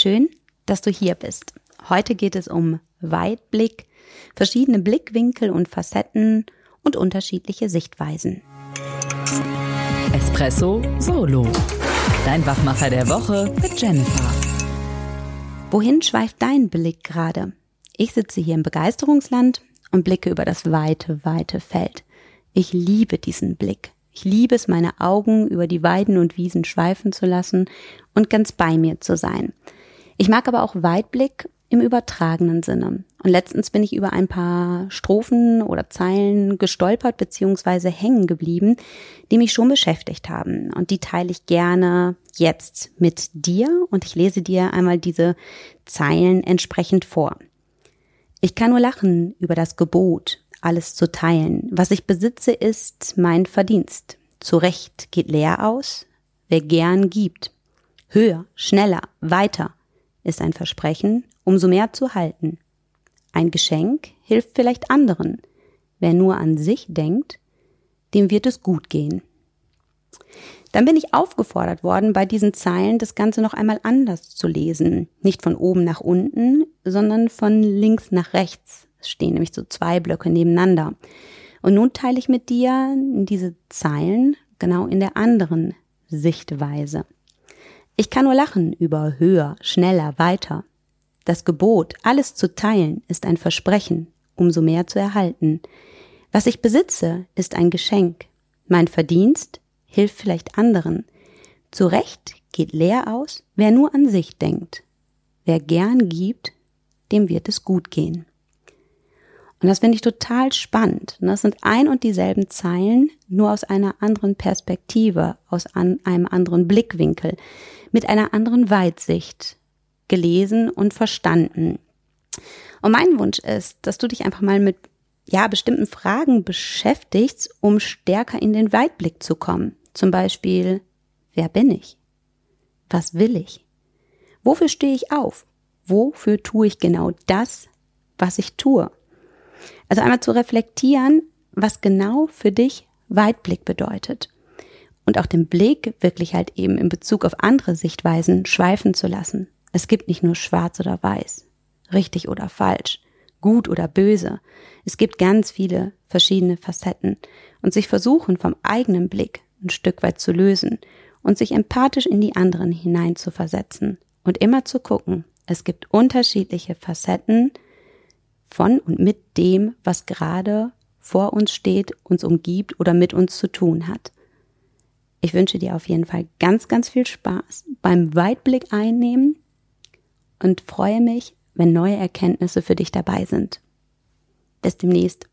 Schön, dass du hier bist. Heute geht es um Weitblick, verschiedene Blickwinkel und Facetten und unterschiedliche Sichtweisen. Espresso Solo. Dein Wachmacher der Woche mit Jennifer. Wohin schweift dein Blick gerade? Ich sitze hier im Begeisterungsland und blicke über das weite, weite Feld. Ich liebe diesen Blick. Ich liebe es, meine Augen über die Weiden und Wiesen schweifen zu lassen und ganz bei mir zu sein. Ich mag aber auch Weitblick im übertragenen Sinne. Und letztens bin ich über ein paar Strophen oder Zeilen gestolpert bzw. hängen geblieben, die mich schon beschäftigt haben. Und die teile ich gerne jetzt mit dir und ich lese dir einmal diese Zeilen entsprechend vor. Ich kann nur lachen über das Gebot, alles zu teilen. Was ich besitze, ist mein Verdienst. Zu Recht geht leer aus, wer gern gibt. Höher, schneller, weiter ist ein Versprechen, umso mehr zu halten. Ein Geschenk hilft vielleicht anderen. Wer nur an sich denkt, dem wird es gut gehen. Dann bin ich aufgefordert worden, bei diesen Zeilen das Ganze noch einmal anders zu lesen. Nicht von oben nach unten, sondern von links nach rechts. Es stehen nämlich so zwei Blöcke nebeneinander. Und nun teile ich mit dir diese Zeilen genau in der anderen Sichtweise. Ich kann nur lachen über höher, schneller, weiter. Das Gebot, alles zu teilen, ist ein Versprechen, umso mehr zu erhalten. Was ich besitze, ist ein Geschenk. Mein Verdienst hilft vielleicht anderen. Zu Recht geht leer aus, wer nur an sich denkt. Wer gern gibt, dem wird es gut gehen. Und das finde ich total spannend. Das sind ein und dieselben Zeilen, nur aus einer anderen Perspektive, aus einem anderen Blickwinkel, mit einer anderen Weitsicht gelesen und verstanden. Und mein Wunsch ist, dass du dich einfach mal mit ja, bestimmten Fragen beschäftigst, um stärker in den Weitblick zu kommen. Zum Beispiel, wer bin ich? Was will ich? Wofür stehe ich auf? Wofür tue ich genau das, was ich tue? Also einmal zu reflektieren, was genau für dich Weitblick bedeutet. Und auch den Blick wirklich halt eben in Bezug auf andere Sichtweisen schweifen zu lassen. Es gibt nicht nur schwarz oder weiß, richtig oder falsch, gut oder böse. Es gibt ganz viele verschiedene Facetten und sich versuchen vom eigenen Blick ein Stück weit zu lösen und sich empathisch in die anderen hinein zu versetzen und immer zu gucken, es gibt unterschiedliche Facetten, von und mit dem, was gerade vor uns steht, uns umgibt oder mit uns zu tun hat. Ich wünsche dir auf jeden Fall ganz, ganz viel Spaß beim Weitblick einnehmen und freue mich, wenn neue Erkenntnisse für dich dabei sind. Bis demnächst.